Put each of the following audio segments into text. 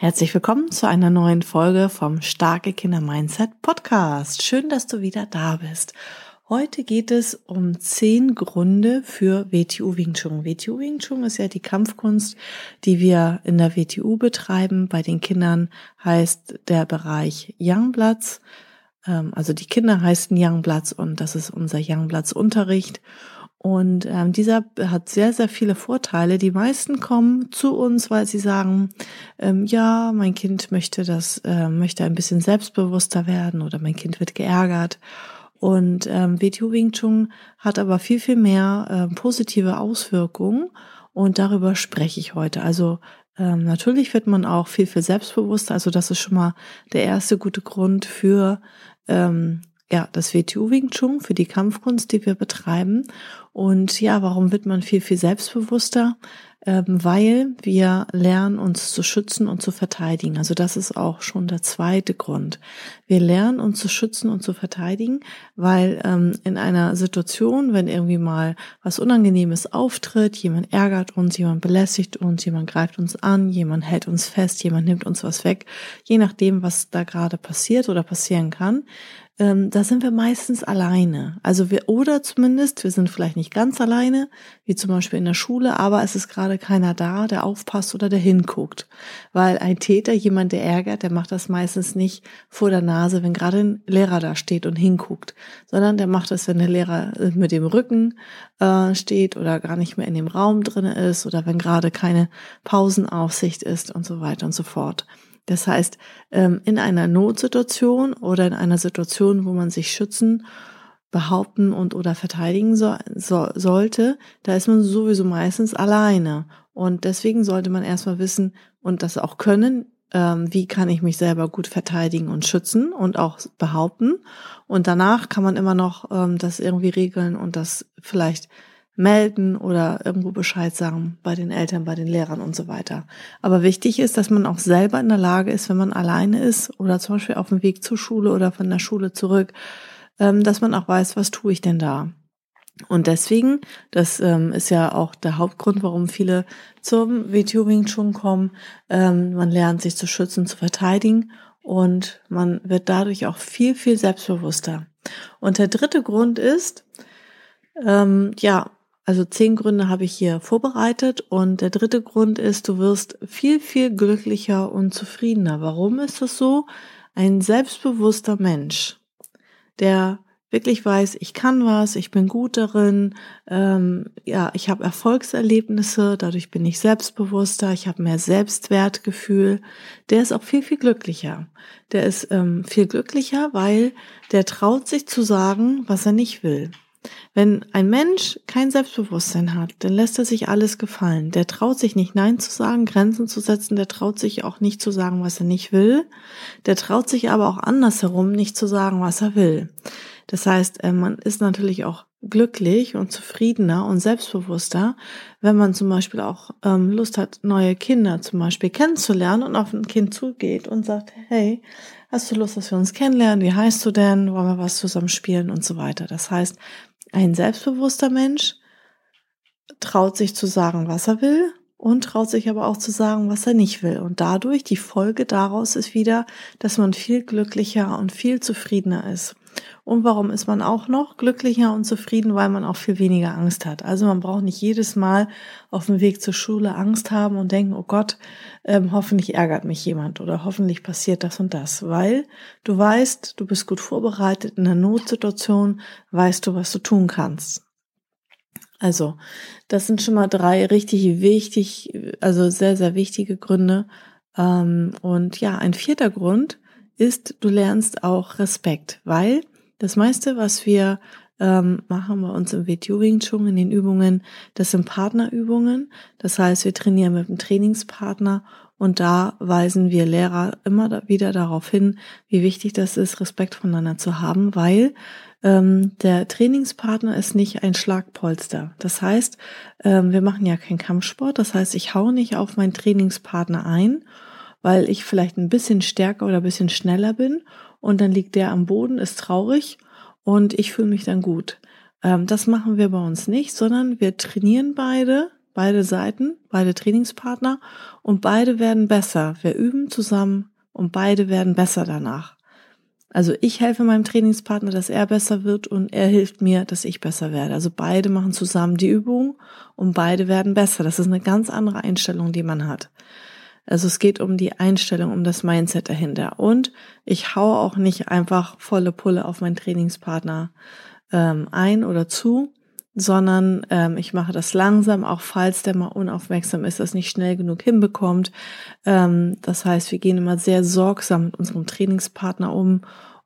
Herzlich willkommen zu einer neuen Folge vom Starke Kinder Mindset Podcast. Schön, dass du wieder da bist. Heute geht es um zehn Gründe für WTU Wing Chun. WTU Wing Chun ist ja die Kampfkunst, die wir in der WTU betreiben. Bei den Kindern heißt der Bereich Youngblatts. Ähm, also die Kinder heißen Youngblatts und das ist unser Youngblatts Unterricht. Und ähm, dieser hat sehr, sehr viele Vorteile. Die meisten kommen zu uns, weil sie sagen, ähm, ja, mein Kind möchte das, äh, möchte ein bisschen selbstbewusster werden oder mein Kind wird geärgert. Und ähm, WTU Wing Chun hat aber viel, viel mehr äh, positive Auswirkungen und darüber spreche ich heute. Also ähm, natürlich wird man auch viel, viel selbstbewusster. Also das ist schon mal der erste gute Grund für ähm, ja, das WTU Wing Chun für die Kampfkunst, die wir betreiben. Und ja, warum wird man viel, viel selbstbewusster? Ähm, weil wir lernen, uns zu schützen und zu verteidigen. Also das ist auch schon der zweite Grund. Wir lernen, uns zu schützen und zu verteidigen, weil ähm, in einer Situation, wenn irgendwie mal was Unangenehmes auftritt, jemand ärgert uns, jemand belästigt uns, jemand greift uns an, jemand hält uns fest, jemand nimmt uns was weg, je nachdem, was da gerade passiert oder passieren kann, ähm, da sind wir meistens alleine. Also wir, oder zumindest, wir sind vielleicht nicht ganz alleine, wie zum Beispiel in der Schule, aber es ist gerade keiner da, der aufpasst oder der hinguckt. Weil ein Täter, jemand, der ärgert, der macht das meistens nicht vor der Nase, wenn gerade ein Lehrer da steht und hinguckt, sondern der macht das, wenn der Lehrer äh, mit dem Rücken äh, steht oder gar nicht mehr in dem Raum drinne ist oder wenn gerade keine Pausenaufsicht ist und so weiter und so fort. Das heißt, ähm, in einer Notsituation oder in einer Situation, wo man sich schützen, behaupten und oder verteidigen so, so, sollte, da ist man sowieso meistens alleine. Und deswegen sollte man erstmal wissen und das auch können, ähm, wie kann ich mich selber gut verteidigen und schützen und auch behaupten. Und danach kann man immer noch ähm, das irgendwie regeln und das vielleicht melden oder irgendwo Bescheid sagen bei den Eltern, bei den Lehrern und so weiter. Aber wichtig ist, dass man auch selber in der Lage ist, wenn man alleine ist oder zum Beispiel auf dem Weg zur Schule oder von der Schule zurück, dass man auch weiß, was tue ich denn da? Und deswegen, das ähm, ist ja auch der Hauptgrund, warum viele zum WTO Wing Chun kommen. Ähm, man lernt sich zu schützen, zu verteidigen und man wird dadurch auch viel, viel selbstbewusster. Und der dritte Grund ist, ähm, ja, also zehn Gründe habe ich hier vorbereitet und der dritte Grund ist, du wirst viel, viel glücklicher und zufriedener. Warum ist das so? Ein selbstbewusster Mensch, der wirklich weiß, ich kann was, ich bin gut darin, ähm, ja, ich habe Erfolgserlebnisse, dadurch bin ich selbstbewusster, ich habe mehr Selbstwertgefühl, der ist auch viel, viel glücklicher. Der ist ähm, viel glücklicher, weil der traut sich zu sagen, was er nicht will. Wenn ein Mensch kein Selbstbewusstsein hat, dann lässt er sich alles gefallen. Der traut sich nicht Nein zu sagen, Grenzen zu setzen, der traut sich auch nicht zu sagen, was er nicht will. Der traut sich aber auch andersherum nicht zu sagen, was er will. Das heißt, äh, man ist natürlich auch glücklich und zufriedener und selbstbewusster, wenn man zum Beispiel auch ähm, Lust hat, neue Kinder zum Beispiel kennenzulernen und auf ein Kind zugeht und sagt, hey, hast du Lust, dass wir uns kennenlernen? Wie heißt du denn? Wollen wir was zusammen spielen und so weiter? Das heißt, ein selbstbewusster Mensch traut sich zu sagen, was er will und traut sich aber auch zu sagen, was er nicht will. Und dadurch, die Folge daraus ist wieder, dass man viel glücklicher und viel zufriedener ist. Und warum ist man auch noch glücklicher und zufrieden? Weil man auch viel weniger Angst hat. Also man braucht nicht jedes Mal auf dem Weg zur Schule Angst haben und denken, oh Gott, ähm, hoffentlich ärgert mich jemand oder hoffentlich passiert das und das. Weil du weißt, du bist gut vorbereitet in einer Notsituation, weißt du, was du tun kannst. Also, das sind schon mal drei richtig wichtig, also sehr, sehr wichtige Gründe. Ähm, und ja, ein vierter Grund ist, du lernst auch Respekt, weil das meiste, was wir ähm, machen bei uns im Wing Chun in den Übungen, das sind Partnerübungen. Das heißt, wir trainieren mit einem Trainingspartner Und da weisen wir Lehrer immer wieder darauf hin, wie wichtig das ist, Respekt voneinander zu haben, weil ähm, der Trainingspartner ist nicht ein Schlagpolster. Das heißt, ähm, wir machen ja keinen Kampfsport. Das heißt, ich hau nicht auf meinen Trainingspartner ein, weil ich vielleicht ein bisschen stärker oder ein bisschen schneller bin und dann liegt der am Boden, ist traurig und ich fühle mich dann gut. Ähm, das machen wir bei uns nicht, sondern wir trainieren beide beide Seiten, beide Trainingspartner und beide werden besser. Wir üben zusammen und beide werden besser danach. Also ich helfe meinem Trainingspartner, dass er besser wird und er hilft mir, dass ich besser werde. Also beide machen zusammen die Übung und beide werden besser. Das ist eine ganz andere Einstellung, die man hat. Also es geht um die Einstellung, um das Mindset dahinter. Und ich haue auch nicht einfach volle Pulle auf meinen Trainingspartner ähm, ein oder zu, sondern ähm, ich mache das langsam, auch falls der mal unaufmerksam ist, das nicht schnell genug hinbekommt. Ähm, das heißt, wir gehen immer sehr sorgsam mit unserem Trainingspartner um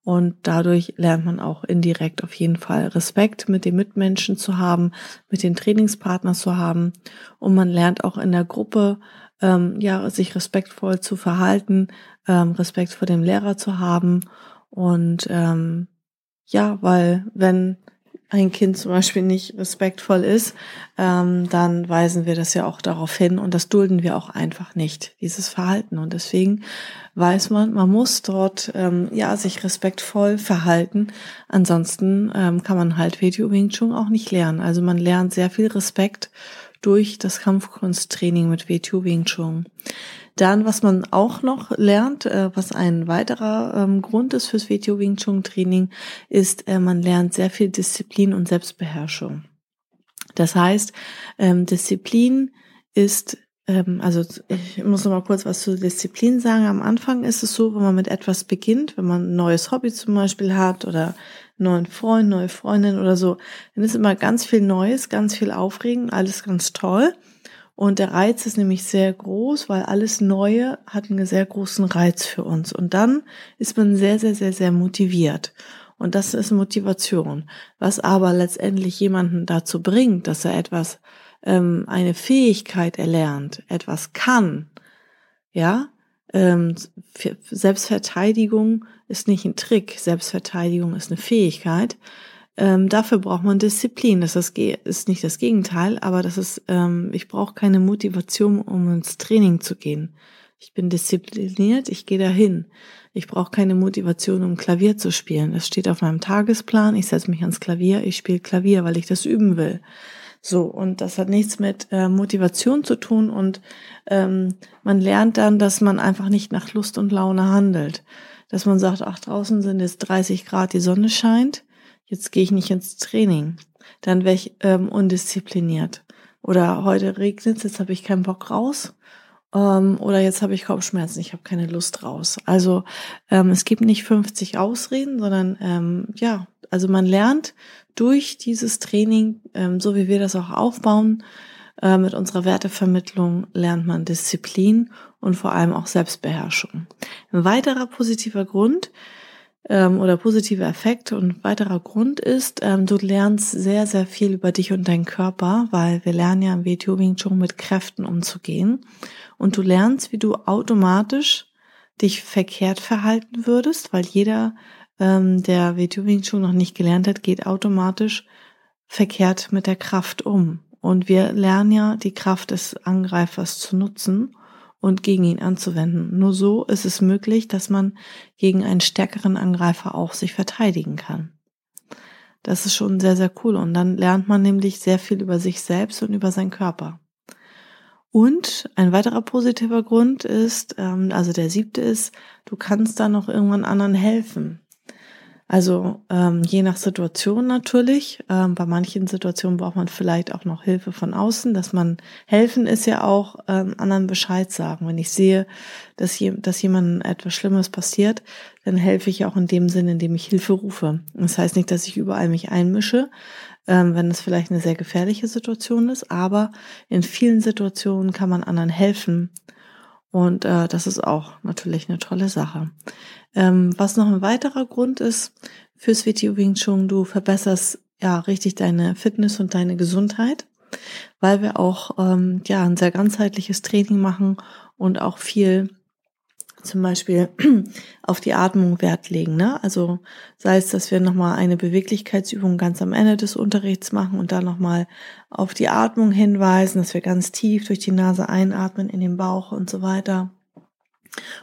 und dadurch lernt man auch indirekt auf jeden Fall Respekt mit den Mitmenschen zu haben, mit den Trainingspartnern zu haben und man lernt auch in der Gruppe ähm, ja sich respektvoll zu verhalten, ähm, Respekt vor dem Lehrer zu haben und ähm, ja, weil wenn ein Kind zum Beispiel nicht respektvoll ist, ähm, dann weisen wir das ja auch darauf hin und das dulden wir auch einfach nicht, dieses Verhalten. Und deswegen weiß man, man muss dort ähm, ja sich respektvoll verhalten. Ansonsten ähm, kann man halt Video Wing Chun auch nicht lernen. Also man lernt sehr viel Respekt durch das Kampfkunsttraining mit WTO Wing Chun. Dann, was man auch noch lernt, äh, was ein weiterer ähm, Grund ist fürs WTO Wing Chun Training, ist, äh, man lernt sehr viel Disziplin und Selbstbeherrschung. Das heißt, ähm, Disziplin ist ähm, also ich muss noch mal kurz was zu Disziplin sagen. Am Anfang ist es so, wenn man mit etwas beginnt, wenn man ein neues Hobby zum Beispiel hat oder neuen Freund, neue Freundin oder so, dann ist immer ganz viel Neues, ganz viel Aufregen, alles ganz toll. Und der Reiz ist nämlich sehr groß, weil alles Neue hat einen sehr großen Reiz für uns. Und dann ist man sehr, sehr, sehr, sehr motiviert. Und das ist Motivation. Was aber letztendlich jemanden dazu bringt, dass er etwas, ähm, eine Fähigkeit erlernt, etwas kann, ja, ähm, Selbstverteidigung ist nicht ein Trick, Selbstverteidigung ist eine Fähigkeit. Ähm, dafür braucht man Disziplin. Das ist, ist nicht das Gegenteil, aber das ist, ähm, ich brauche keine Motivation, um ins Training zu gehen. Ich bin diszipliniert, ich gehe dahin. Ich brauche keine Motivation, um Klavier zu spielen. Das steht auf meinem Tagesplan. Ich setze mich ans Klavier, ich spiele Klavier, weil ich das üben will. So, und das hat nichts mit äh, Motivation zu tun und ähm, man lernt dann, dass man einfach nicht nach Lust und Laune handelt. Dass man sagt, ach, draußen sind es 30 Grad, die Sonne scheint, jetzt gehe ich nicht ins Training. Dann wäre ich ähm, undiszipliniert. Oder heute regnet es, jetzt habe ich keinen Bock raus. Ähm, oder jetzt habe ich Kopfschmerzen, ich habe keine Lust raus. Also ähm, es gibt nicht 50 Ausreden, sondern ähm, ja, also man lernt durch dieses Training, ähm, so wie wir das auch aufbauen, äh, mit unserer Wertevermittlung lernt man Disziplin und vor allem auch Selbstbeherrschung. Ein weiterer positiver Grund ähm, oder positiver Effekt und weiterer Grund ist, ähm, du lernst sehr, sehr viel über dich und deinen Körper, weil wir lernen ja im WTO Wing Chun mit Kräften umzugehen und du lernst, wie du automatisch dich verkehrt verhalten würdest, weil jeder ähm, der WTO Wing Chun noch nicht gelernt hat, geht automatisch verkehrt mit der Kraft um. Und wir lernen ja, die Kraft des Angreifers zu nutzen und gegen ihn anzuwenden. Nur so ist es möglich, dass man gegen einen stärkeren Angreifer auch sich verteidigen kann. Das ist schon sehr, sehr cool. Und dann lernt man nämlich sehr viel über sich selbst und über seinen Körper. Und ein weiterer positiver Grund ist, ähm, also der siebte ist, du kannst da noch irgendwann anderen helfen. Also ähm, je nach Situation natürlich. Ähm, bei manchen Situationen braucht man vielleicht auch noch Hilfe von außen, dass man helfen ist ja auch ähm, anderen Bescheid sagen. Wenn ich sehe, dass, je, dass jemandem etwas Schlimmes passiert, dann helfe ich auch in dem Sinne, indem ich Hilfe rufe. Das heißt nicht, dass ich überall mich einmische, ähm, wenn es vielleicht eine sehr gefährliche Situation ist, aber in vielen Situationen kann man anderen helfen. Und äh, das ist auch natürlich eine tolle Sache. Ähm, was noch ein weiterer Grund ist fürs Video Wing Chun, du verbesserst ja richtig deine Fitness und deine Gesundheit, weil wir auch ähm, ja ein sehr ganzheitliches Training machen und auch viel zum Beispiel auf die Atmung Wert legen. Ne? Also sei es, dass wir nochmal eine Beweglichkeitsübung ganz am Ende des Unterrichts machen und dann nochmal auf die Atmung hinweisen, dass wir ganz tief durch die Nase einatmen in den Bauch und so weiter.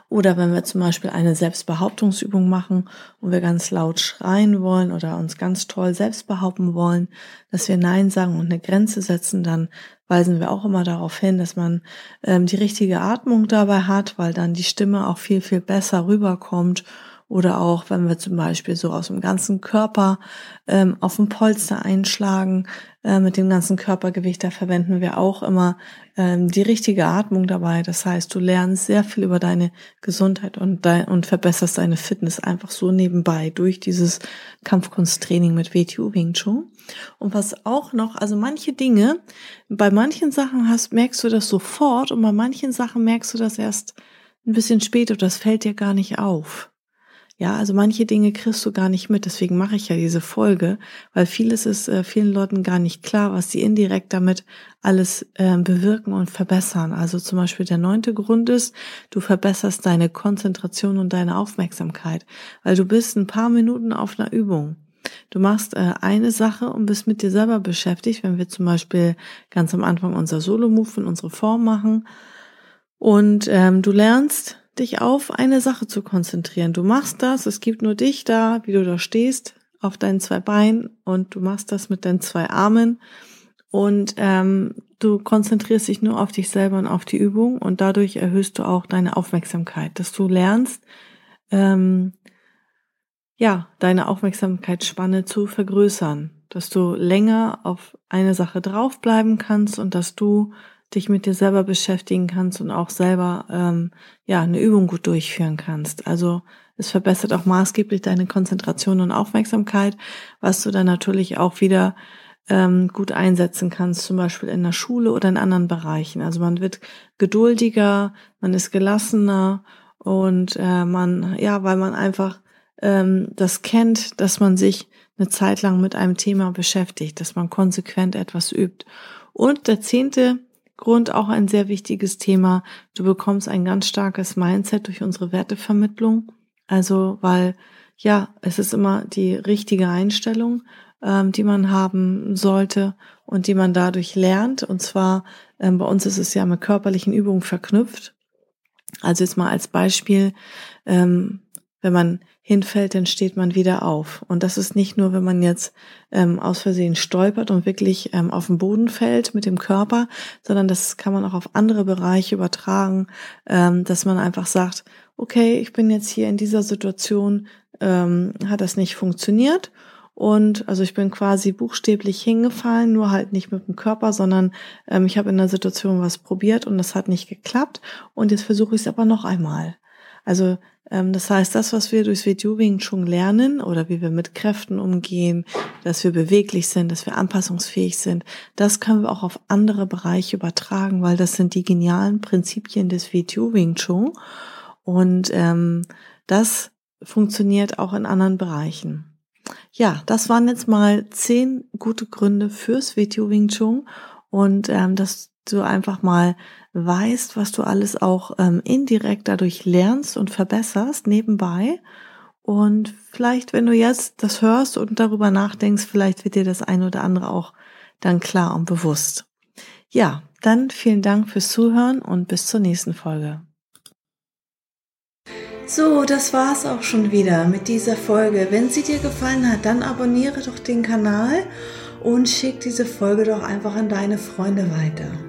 Oder wenn wir zum Beispiel eine Selbstbehauptungsübung machen und wir ganz laut schreien wollen oder uns ganz toll selbst behaupten wollen, dass wir Nein sagen und eine Grenze setzen, dann weisen wir auch immer darauf hin, dass man ähm, die richtige Atmung dabei hat, weil dann die Stimme auch viel, viel besser rüberkommt oder auch, wenn wir zum Beispiel so aus dem ganzen Körper ähm, auf dem Polster einschlagen, äh, mit dem ganzen Körpergewicht, da verwenden wir auch immer ähm, die richtige Atmung dabei. Das heißt, du lernst sehr viel über deine Gesundheit und, dein, und verbesserst deine Fitness einfach so nebenbei durch dieses Kampfkunsttraining mit WTU Wing Chun. Und was auch noch, also manche Dinge, bei manchen Sachen hast, merkst du das sofort und bei manchen Sachen merkst du das erst ein bisschen später. Das fällt dir gar nicht auf. Ja, also manche Dinge kriegst du gar nicht mit. Deswegen mache ich ja diese Folge, weil vieles ist äh, vielen Leuten gar nicht klar, was sie indirekt damit alles äh, bewirken und verbessern. Also zum Beispiel der neunte Grund ist, du verbesserst deine Konzentration und deine Aufmerksamkeit, weil du bist ein paar Minuten auf einer Übung. Du machst äh, eine Sache und bist mit dir selber beschäftigt, wenn wir zum Beispiel ganz am Anfang unser Solo-Move in unsere Form machen und ähm, du lernst dich auf eine Sache zu konzentrieren. Du machst das, es gibt nur dich da, wie du da stehst, auf deinen zwei Beinen und du machst das mit deinen zwei Armen und ähm, du konzentrierst dich nur auf dich selber und auf die Übung und dadurch erhöhst du auch deine Aufmerksamkeit, dass du lernst, ähm, ja, deine Aufmerksamkeitsspanne zu vergrößern, dass du länger auf eine Sache draufbleiben kannst und dass du dich mit dir selber beschäftigen kannst und auch selber ähm, ja eine Übung gut durchführen kannst. Also es verbessert auch maßgeblich deine Konzentration und Aufmerksamkeit, was du dann natürlich auch wieder ähm, gut einsetzen kannst, zum Beispiel in der Schule oder in anderen Bereichen. Also man wird geduldiger, man ist gelassener und äh, man, ja, weil man einfach ähm, das kennt, dass man sich eine Zeit lang mit einem Thema beschäftigt, dass man konsequent etwas übt. Und der zehnte Grund auch ein sehr wichtiges Thema. Du bekommst ein ganz starkes Mindset durch unsere Wertevermittlung. Also, weil ja, es ist immer die richtige Einstellung, ähm, die man haben sollte und die man dadurch lernt. Und zwar, ähm, bei uns ist es ja mit körperlichen Übungen verknüpft. Also jetzt mal als Beispiel, ähm, wenn man hinfällt, dann steht man wieder auf. Und das ist nicht nur, wenn man jetzt ähm, aus Versehen stolpert und wirklich ähm, auf den Boden fällt mit dem Körper, sondern das kann man auch auf andere Bereiche übertragen, ähm, dass man einfach sagt, okay, ich bin jetzt hier in dieser Situation, ähm, hat das nicht funktioniert. Und also ich bin quasi buchstäblich hingefallen, nur halt nicht mit dem Körper, sondern ähm, ich habe in der Situation was probiert und das hat nicht geklappt. Und jetzt versuche ich es aber noch einmal. Also das heißt, das, was wir durchs Video Wing Chun lernen oder wie wir mit Kräften umgehen, dass wir beweglich sind, dass wir anpassungsfähig sind, das können wir auch auf andere Bereiche übertragen, weil das sind die genialen Prinzipien des Video Wing Chun und ähm, das funktioniert auch in anderen Bereichen. Ja, das waren jetzt mal zehn gute Gründe fürs Video Wing Chun und ähm, dass du einfach mal weißt, was du alles auch ähm, indirekt dadurch lernst und verbesserst nebenbei. Und vielleicht, wenn du jetzt das hörst und darüber nachdenkst, vielleicht wird dir das ein oder andere auch dann klar und bewusst. Ja, dann vielen Dank fürs Zuhören und bis zur nächsten Folge. So, das war's auch schon wieder mit dieser Folge. Wenn sie dir gefallen hat, dann abonniere doch den Kanal und schick diese Folge doch einfach an deine Freunde weiter.